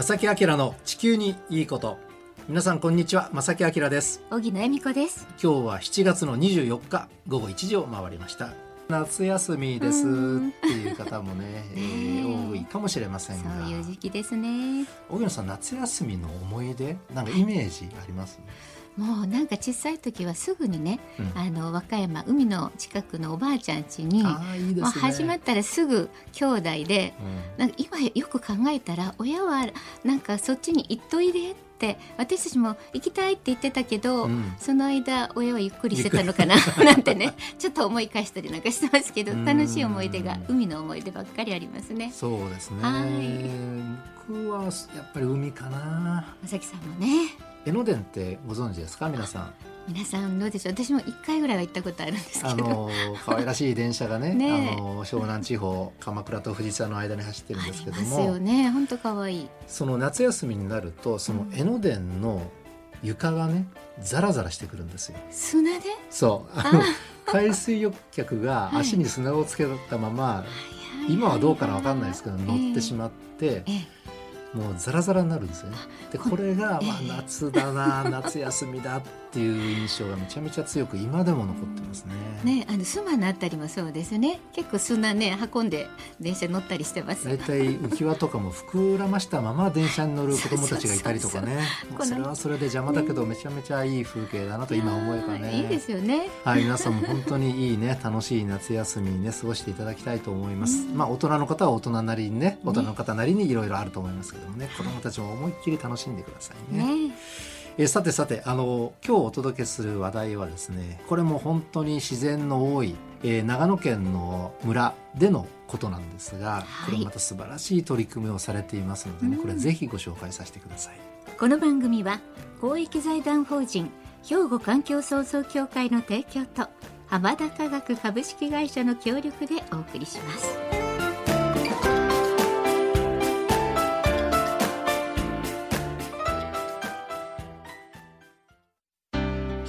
正木明の地球にいいこと。皆さんこんにちは。正木明です。小木野恵美子です。今日は7月の24日午後1時を回りました。夏休みですっていう方もね えー、多いかもしれませんが。そういう時期ですね。小木野さん夏休みの思い出なんかイメージあります、もうなんか小さい時はすぐにね、うん、あの和歌山海の近くのおばあちゃん家にいい、ね、始まったらすぐ兄弟で、うん、なんか今よく考えたら親はなんかそっちに行っといでって私たちも行きたいって言ってたけど、うん、その間親はゆっくりしてたのかななんてねちょっと思い返したりなんかしてますけど楽しい思い出が海の思い出ばっかりありますね。そうですね、はい、僕はやっぱり海かな。まさきさんもね江ノ電ってご存知ですか？皆さん。皆さんどうでしょう？私も一回ぐらいは行ったことあるんですあの可愛らしい電車がね ね、あの湘南地方鎌倉と藤沢の間に走ってるんですけども。よね。本当可愛い。その夏休みになるとその江ノ電の床がねザラザラしてくるんですよ。砂で？そう。あの海水浴客が 足に砂をつけたまま、今はどうかな分かんないですけど乗ってしまって、ええもうザラザラになるんですよね。でこれがまあ夏だな、夏休みだっていう印象がめちゃめちゃ強く今でも残ってますね。ねあのスマのあたりもそうですね結構砂ね運んで電車乗ったりしてます。大体浮き輪とかも膨らましたまま電車に乗る子供たちがいたりとかねそれはそれで邪魔だけどめちゃめちゃいい風景だなと今思えばね。いいですよね。はい皆さんも本当にいいね楽しい夏休みにね過ごしていただきたいと思います。まあ大人の方は大人なりにね大人の方なりにいろいろあると思いますけどもね子供たちも思いっきり楽しんでくださいね。ねえさてさてあの今日お届けする話題はですねこれも本当に自然の多い、えー、長野県の村でのことなんですが、これまた素晴らしい取り組みをされていますのでね、これぜひご紹介させてください。この番組は公益財団法人兵庫環境創造協会の提供と浜田科学株式会社の協力でお送りします。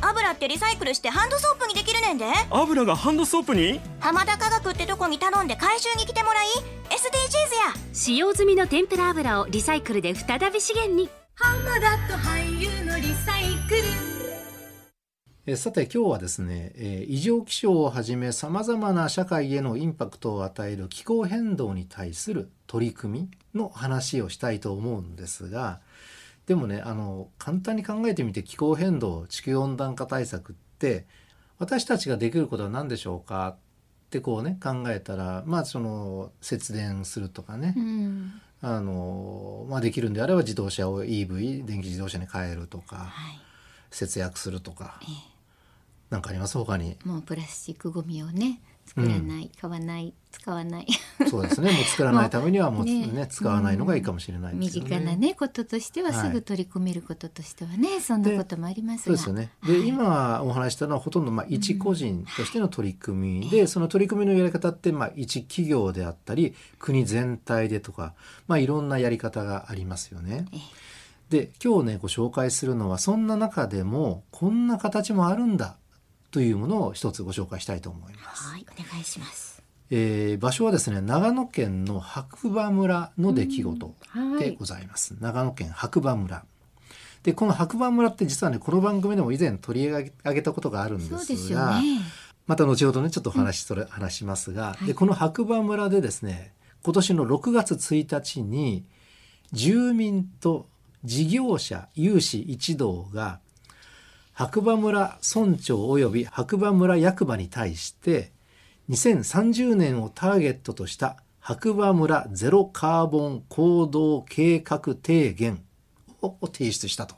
油ってリサイクルしてハンドソープにできるねんで。油がハンドソープに？浜田科学ってとこに頼んで回収に来てもらい SDGs や。使用済みの天ぷら油をリサイクルで再び資源に。浜田と俳優のリサイクル。えさて今日はですね、えー、異常気象をはじめさまざまな社会へのインパクトを与える気候変動に対する取り組みの話をしたいと思うんですがでもねあの簡単に考えてみて気候変動地球温暖化対策って私たちができることは何でしょうか？ってこうね考えたらまあその節電するとかね、うん、あのまあ、できるんであれば自動車を EV 電気自動車に変えるとか、はい、節約するとか、ええ、なんかあります？他に。もうプラスチックごみをね作らない、うん、買わない使わない。そうですね。もう作らないためにはもうねね使わないのがいいかもしれない、ね、身近なねこととしてはすぐ取り込めることとしてはね、はい、そんなこともありますそうですよね。で、はい、今お話したのはほとんどまあ一個人としての取り組み、うん、でその取り組みのやり方ってまあ一企業であったり国全体でとかまあいろんなやり方がありますよね。で今日ねご紹介するのはそんな中でもこんな形もあるんだというものを一つご紹介したいと思います。はい、お願いします。えー、場所はですね長野県の白馬村の出来事でございます。はい、長野県白馬村。でこの白馬村って実はねこの番組でも以前取り上げたことがあるんですが、ね、また後ほどねちょっと話それ、うん、話しますが、はい、でこの白馬村でですね今年の6月1日に住民と事業者有志一同が白馬村村長及び白馬村役場に対して2030年をターゲットとした白馬村ゼロカーボン行動計画提言を提出したと。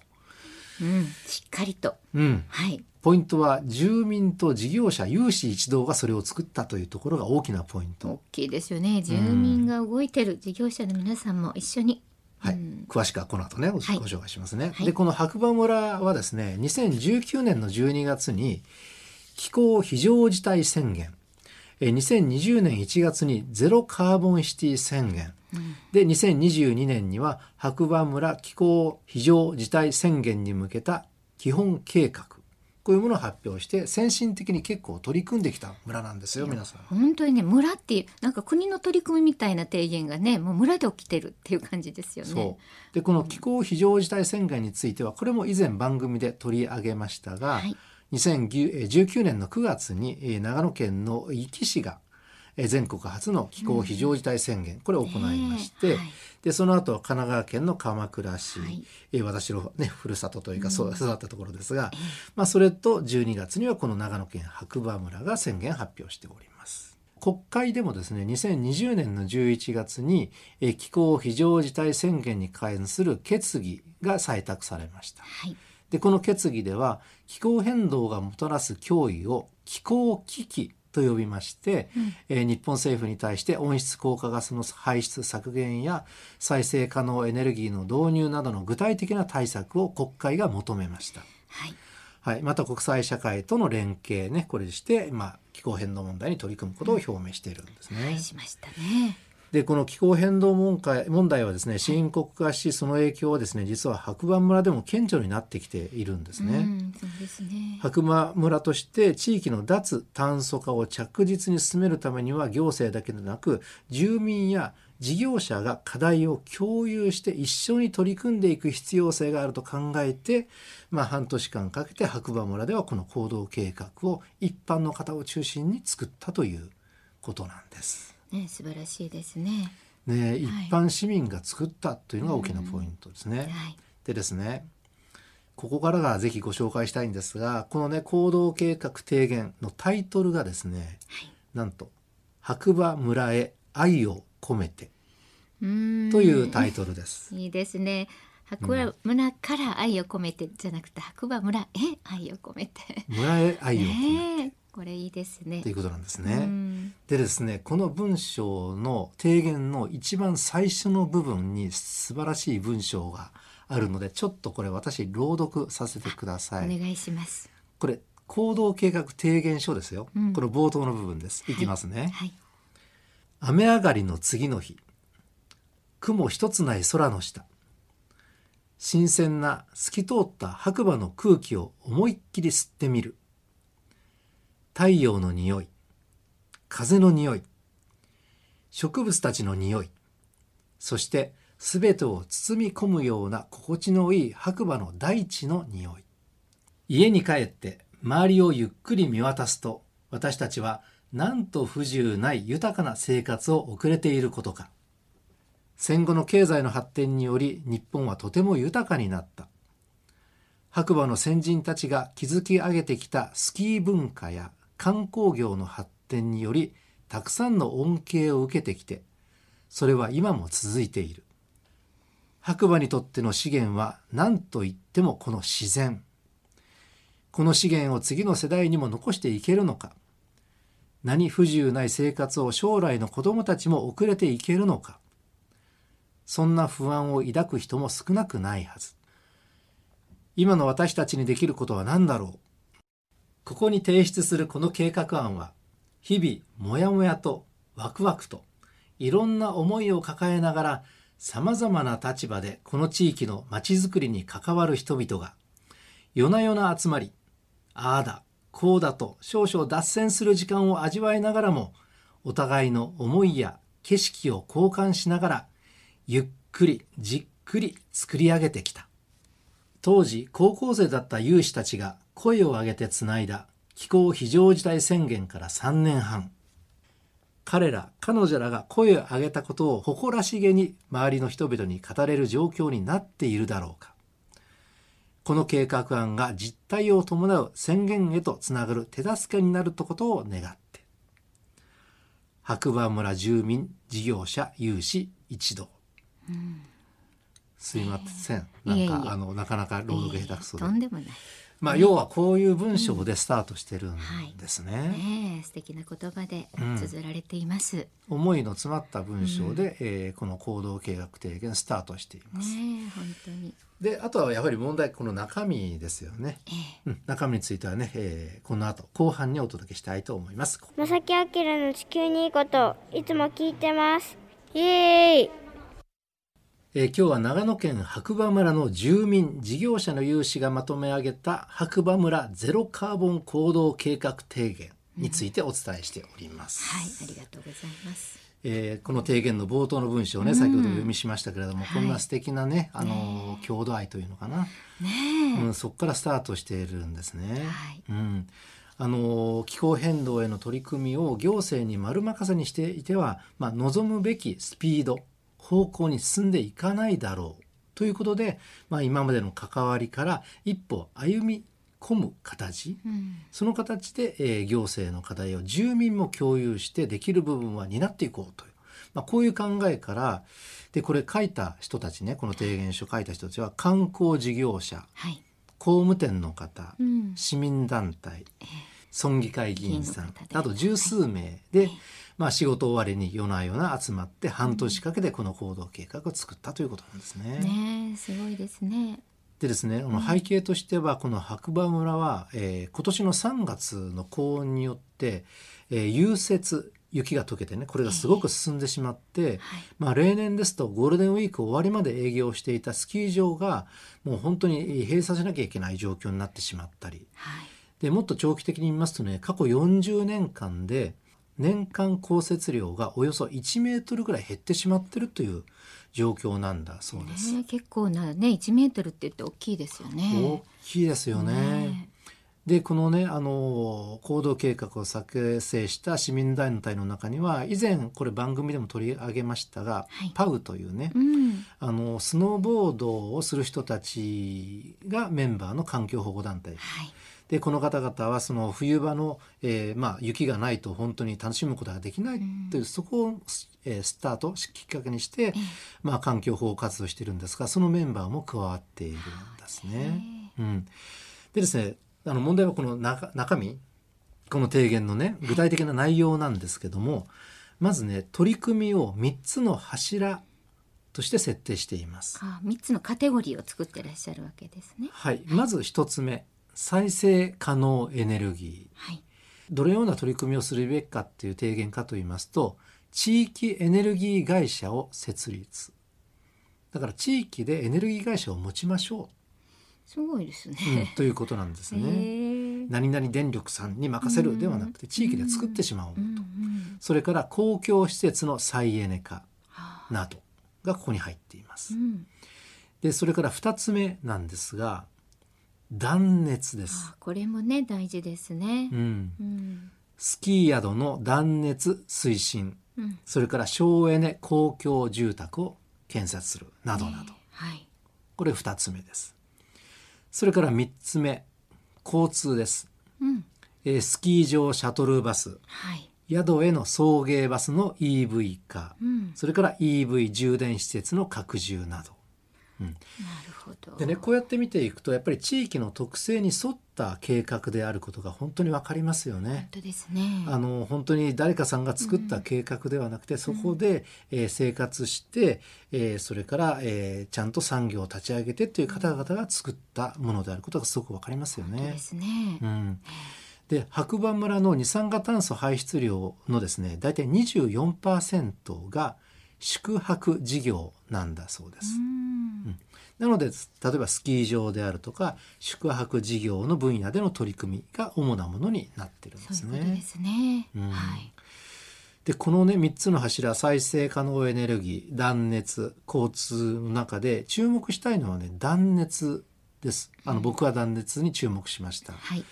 うん、しっかりと。うん。はい。ポイントは住民と事業者有志一同がそれを作ったというところが大きなポイント。大きいですよね。住民が動いてる、うん、事業者の皆さんも一緒にはい、詳しくはこの後ねご紹介しますね。はい、でこの白馬村はですね2019年の12月に気候非常事態宣言。2020年1月にゼロカーボンシティ宣言、うん、で2022年には白馬村気候非常事態宣言に向けた基本計画こういうものを発表して先進的に結構取り組んできた村なんですよ皆さん。本当にね村っていうなんか国の取り組みみたいな提言がねもう村で起きてるっていう感じですよね。でこの気候非常事態宣言についてはこれも以前番組で取り上げましたが、はい、2019年の9月に長野県の壱岐市が全国初の気候非常事態宣言、これを行いまして、はい、でその後神奈川県の鎌倉市、はい、私の、ね、ふるさとというか、そう育ったところですが、まあ、それと12月にはこの長野県白馬村が宣言発表しております。国会でもですね2020年の11月に気候非常事態宣言に関する決議が採択されました。はい。でこの決議では気候変動がもたらす脅威を気候危機と呼びまして、うん、えー、日本政府に対して温室効果ガスの排出削減や再生可能エネルギーの導入などの具体的な対策を国会が求めました。はいはい、また国際社会との連携ねこれして、まあ、気候変動問題に取り組むことを表明しているんですね。はい、しましたね。でこの気候変動問題問題はですね深刻化しその影響はですね実は白馬村でも顕著になってきているんですね。そうですね白馬村として地域の脱炭素化を着実に進めるためには行政だけでなく住民や事業者が課題を共有して一緒に取り組んでいく必要性があると考えて、まあ、半年間かけて白馬村ではこの行動計画を一般の方を中心に作ったということなんです。ね、素晴らしいですね。ね、一般市民が作ったというのが大きなポイントですね。はい、でですね、ここからがぜひご紹介したいんですが、このね行動計画提言のタイトルがですね、はい、なんと白馬村へ愛を込めてというタイトルです。いいですね。白馬村から愛を込めてじゃなくて白馬村へ愛を込めて。村へ愛を込めて。これいいですね。ということなんですね。でですねこの文章の提言の一番最初の部分に素晴らしい文章があるのでちょっとこれ私朗読させてください。お願いします。これ行動計画提言書ですよ。うん、この冒頭の部分です。いきますね。はいはい、雨上がりの次の日雲一つない空の下新鮮な透き通った白馬の空気を思いっきり吸ってみる太陽の匂い、風の匂い、植物たちの匂い、そして全てを包み込むような心地のいい白馬の大地の匂い。家に帰って周りをゆっくり見渡すと私たちはなんと不自由ない豊かな生活を送れていることか。戦後の経済の発展により日本はとても豊かになった。白馬の先人たちが築き上げてきたスキー文化や観光業の発展によりたくさんの恩恵を受けてきてそれは今も続いている。白馬にとっての資源は何といってもこの自然。この資源を次の世代にも残していけるのか。何不自由ない生活を将来の子供たちも送れていけるのか。そんな不安を抱く人も少なくないはず。今の私たちにできることは何だろう。ここに提出するこの計画案は、日々もやもやとワクワクといろんな思いを抱えながら様々な立場でこの地域のまちづくりに関わる人々が夜な夜な集まり、ああだ、こうだと少々脱線する時間を味わいながらもお互いの思いや景色を交換しながらゆっくりじっくり作り上げてきた。当時高校生だった有志たちが声を上げてつないだ気候非常事態宣言から3年半彼ら彼女らが声を上げたことを誇らしげに周りの人々に語れる状況になっているだろうかこの計画案が実態を伴う宣言へとつながる手助けになることを願って白馬村住民事業者有志一同、うんすいません。なんかあのなかなか朗読下手くそで。とんでもない。まあ、要はこういう文章でスタートしてるんですね。うんはい、ね素敵な言葉で綴られています。うん、思いの詰まった文章で、うん、えー、この行動計画提言スタートしています。ね本当に。であとはやはり問題この中身ですよね、えー、うん、中身についてはね、えー、この後後半にお届けしたいと思います。正木明の地球にいいこといつも聞いてます。イエーイえー、今日は長野県白馬村の住民事業者の有志がまとめ上げた白馬村ゼロカーボン行動計画提言についてお伝えしております、うん、はいありがとうございます。えー、この提言の冒頭の文章をね、先ほど読みしましたけれども、こんな素敵なねあの郷土愛というのかな、ねうん、そこからスタートしているんですね。はい、うん。あの気候変動への取り組みを行政に丸任せにしていては、まあ、望むべきスピード方向に進んでいかないだろうということで、まあ、今までの関わりから一歩歩み込む形、うん、その形で、えー、行政の課題を住民も共有してできる部分は担っていこうという、まあ、こういう考えからでこれ書いた人たちねこの提言書書いた人たちは観光事業者、はい、工務店の方、うん、市民団体、村議会議員さんなど十数名で、はいまあ、仕事終わりに夜な夜な集まって半年かけてこの行動計画を作ったということなんですね。ねすごいですね。でですね、この背景としてはこの白馬村は、えー、今年の3月の高温によって、えー、融雪雪が溶けてねこれがすごく進んでしまって、えーはい、まあ、例年ですとゴールデンウィーク終わりまで営業していたスキー場がもう本当に閉鎖しなきゃいけない状況になってしまったり、はい、でもっと長期的に見ますとね過去40年間で年間降雪量がおよそ1メートルぐらい減ってしまってるという状況なんだそうです。ね、結構なね1メートルって言って大きいですよね。大きいですよね。ねでこのねあの行動計画を作成した市民団体の中には以前これ番組でも取り上げましたが、はい、パウというね、うん、あのスノーボードをする人たちがメンバーの環境保護団体。はいでこの方々はその冬場の、えーまあ、雪がないと本当に楽しむことができないという、うん、そこを、えー、スタートきっかけにして、まあ、環境保護活動してるんですがそのメンバーも加わっているんですね。うん、でですねあの問題はこの中中身この提言のね具体的な内容なんですけどもまずね取り組みを3つの柱として設定しています。あ3つのカテゴリーを作ってらっしゃるわけですね。はい、まず1つ目再生可能エネルギー、はい、どのような取り組みをするべきかっていう提言かと言いますと地域エネルギー会社を設立。だから地域でエネルギー会社を持ちましょう。すごいですね、うん、ということなんですね。何々電力さんに任せるではなくて地域で作ってしまおうと、それから公共施設の再エネ化。などがここに入っています。でそれから2つ目なんですが断熱です。これもね大事ですね、うん。うん、スキー宿の断熱推進、うん、それから省エネ公共住宅を建設するなどなど、えー、はい、これ2つ目です。それから3つ目交通です、うん。えー、スキー場シャトルバス、はい、宿への送迎バスの EV 化、うん、それから EV 充電施設の拡充などうん、なるほどでねこうやって見ていくとやっぱり地域の特性に沿った計画であることが本当に分かりますよね。本当ですねあの本当に誰かさんが作った計画ではなくて、うん、そこで、えー、生活して、えー、それから、えー、ちゃんと産業を立ち上げてという方々が作ったものであることがすごく分かりますよね。ですね。うんで白馬村の二酸化炭素排出量のですね大体24%が宿泊事業なんだそうです。うん、なので例えばスキー場であるとか宿泊事業の分野での取り組みが主なものになってるんですね。そうですね、うん、はい、でこのね3つの柱再生可能エネルギー断熱交通の中で注目したいのはね断熱です。あの、僕は断熱に注目しました。はい、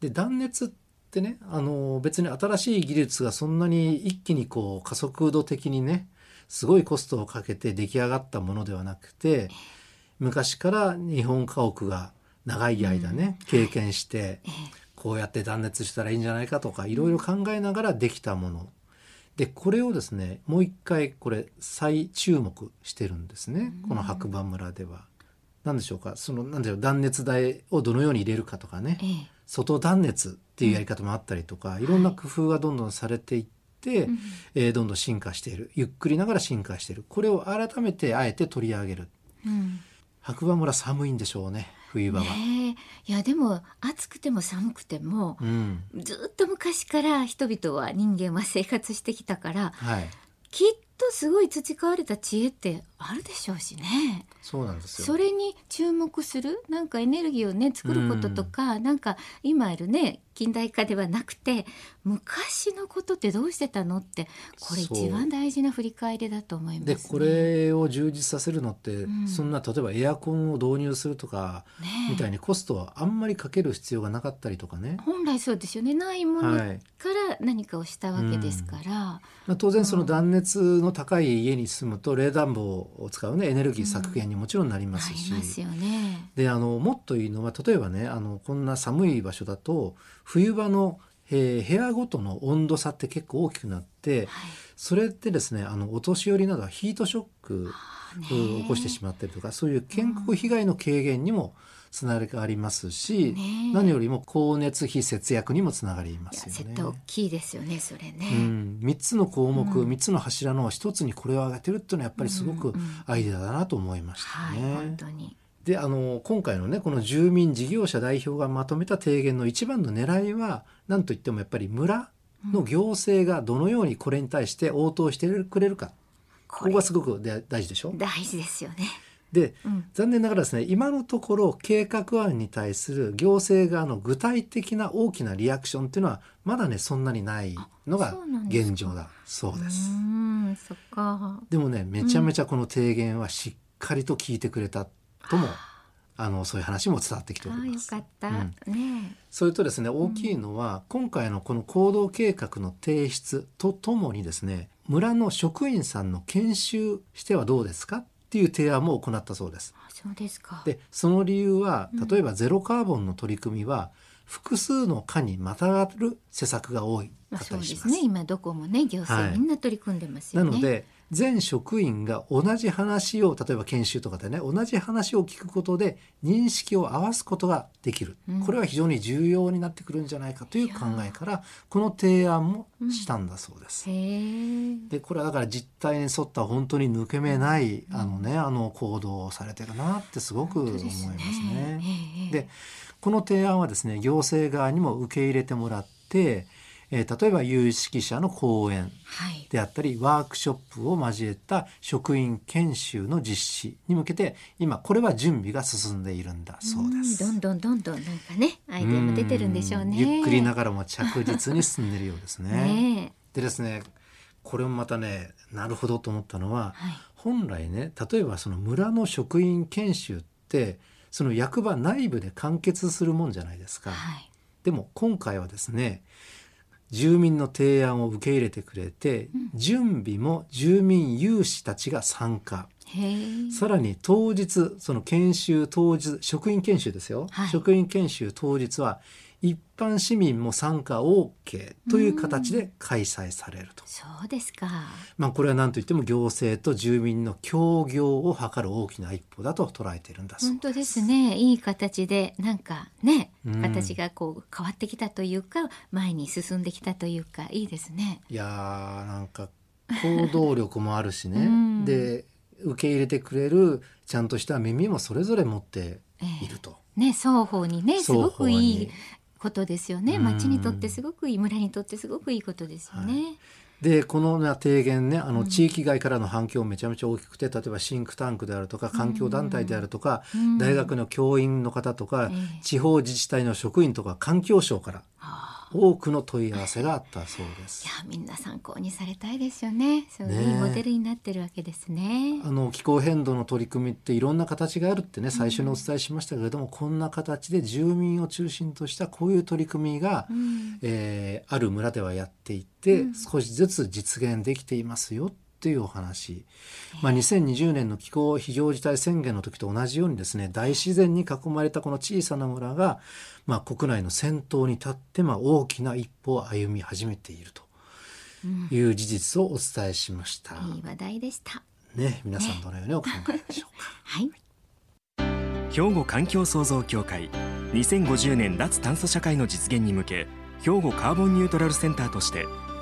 で断熱ってねあの別に新しい技術がそんなに一気にこう加速度的にねすごいコストをかけて出来上がったものではなくて昔から日本家屋が長い間ね、経験して、こうやって断熱したらいいんじゃないかとかいろいろ考えながらできたもの。でこれをですねもう一回これ再注目してるんですね、この白馬村では。何でしょうか？そのなんでしょう断熱材をどのように入れるかとかね、ええ。外断熱っていうやり方もあったりとか、いろんな工夫がどんどんされていって、うんえーどんどん進化している。ゆっくりながら進化している。これを改めてあえて取り上げる。うん。白馬村寒いんでしょうね冬場は。ねえ。いやでも暑くても寒くてもうん。ずっと昔から人々は人間は生活してきたからはい、きっとすごい培われた知恵ってあるでしょうしね。そうなんですよ。それに注目するなんかエネルギーをね作ることとか、なんか今いるね近代化ではなくて昔のことってどうしてたのってこれ一番大事な振り返りだと思います、ね。でこれを充実させるのって、うん。そんな例えばエアコンを導入するとかねえ。みたいにコストはあんまりかける必要がなかったりとかね、本来そうですよね。ないものかはい。ら何かをしたわけですから、まあ、当然その断熱の高い家に住むと冷暖房を使うねエネルギー削減にもちろんなりまあすし、りますよね。であのもっといいのは例えばねあのこんな寒い場所だと冬場の、えー部屋ごとの温度差って結構大きくなってはいそれってですねあのお年寄りなどはヒートショックねを起こしてしまったりとかそういう健康被害の軽減にもつながりますし、ね何よりも光熱費節約にももりまいやすよね。大きいですよねそれね。うん、3つの項目、うん3つの柱の1つにこれを挙げてるっていうのはやっぱりすごくうんうんアイデアだなと思いましたはい、ね。本当に。であの今回のねこの住民事業者代表がまとめた提言の一番の狙いは何といってもやっぱり村の行政がどのようにこれに対して応答してくれるか、ここがすごくで大事でしょ？大事ですよね。でうん。残念ながらですね今のところ計画案に対する行政側の具体的な大きなリアクションっていうのはまだねそんなにないのが現状だ。そうです。うーんそっか。でもねめちゃめちゃこの提言はしっかりと聞いてくれたとも、あのそういう話も伝わってきております。かった、うんねそれとですね大きいのは、今回のこの行動計画の提出とともにですね村の職員さんの研修してはどうですかっていう提案も行ったそうです。あそうですか。でその理由はうん例えばゼロカーボンの取り組みは複数の課にまたがる施策が多いまあ。そうですね今どこもね行政はいみんな取り組んでますよね。なので全職員が同じ話を例えば研修とかでね同じ話を聞くことで認識を合わすことができる、うん。これは非常に重要になってくるんじゃないかという考えからこの提案もしたんだそうです。へえ。でこれはだから実態に沿った本当に抜け目ない、あのねあの行動をされてるなってすごく思いますね。ええ。でこの提案はですね行政側にも受け入れてもらって、えー例えば有識者の講演はい。であったりワークショップを交えた職員研修の実施に向けて今これは準備が進んでいるんだそうです。んどんどんどんどんなんかねアイデアも出てるんでしょうね。んゆっくりながらも着実に進んでいるようですね。ねでですねこれもまたねなるほどと思ったのは、はい本来ね例えばその村の職員研修ってその役場内部で完結するもんじゃないですか。はい。でも今回はですね住民の提案を受け入れてくれて、準備も住民有志たちが参加。さらに当日その研修当日職員研修ですよ、はい。職員研修当日は一般市民も参加 OK という形で開催されると。そうですか。まあ、これは何といっても行政と住民の協業を図る大きな一歩だと捉えているんだそう本当ですねいい形でなんかね、うん形がこう変わってきたというか前に進んできたというかいいですね。いやーなんか行動力もあるしね、うんで受け入れてくれるちゃんとした耳もそれぞれ持っていると。ね双方にねすごくいいことですよね。うん。町にとってすごくいい村にとってすごくいいことですよね。でこのね提言ねあうんの地域外からの反響めちゃめちゃ大きくて例えばシンクタンクであるとか環境団体であるとか、うん。大学の教員の方とか、ええ。地方自治体の職員とか環境省から多くの問い合わせがあったそうですい。やみんな参考にされたいですよね。そうねいいモデルになってるわけですね。あの気候変動の取り組みっていろんな形があるってね最初にお伝えしましたけれども、こんな形で住民を中心としたこういう取り組みが、うんえーある村ではやっていて、うん少しずつ実現できていますよっていうお話、まあ、2020年の気候非常事態宣言の時と同じようにですね大自然に囲まれたこの小さな村が、まあ、国内の先頭に立って、まあ、大きな一歩を歩み始めているとうんいう事実をお伝えしました。いい話題でした。ね、皆さんどのようにお考えでしょうか。はい。兵庫環境創造協会2050年脱炭素社会の実現に向け兵庫カーボンニュートラルセンターとして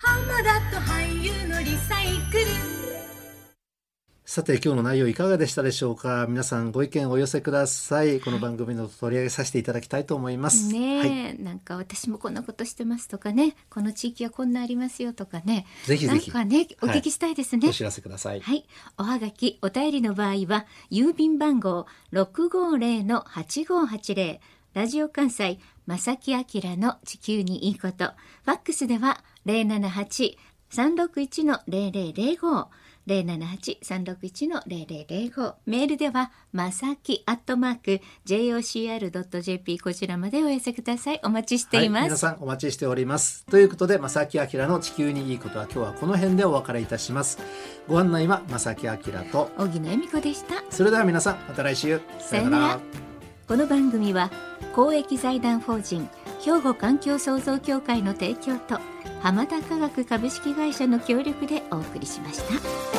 浜田と俳優のリサイクル。さて今日の内容いかがでしたでしょうか？皆さんご意見お寄せください。この番組の取り上げさせていただきたいと思います。ね、はい、なんか私もこんなことしてますとかね。この地域はこんなありますよとかね。ぜひぜひ。なんかねお聞きしたいですね、はい、お知らせください。はい。おはがきお便りの場合は郵便番号六五零の八五八零。ラジオ関西正木明の地球にいいこと。ファックスでは零七八三六一の零零零五。078-361-0005メールではまさきアットマーク jocr.jp こちらまでお寄せください。お待ちしています、はい、皆さんお待ちしております。ということでまさきあきらの地球にいいことは今日はこの辺でお別れいたします。ご案内はまさきあきらと。荻野恵美子でした。それでは皆さんまた来週。さよなら。この番組は公益財団法人兵庫環境創造協会の提供と浜田科学株式会社の協力でお送りしました。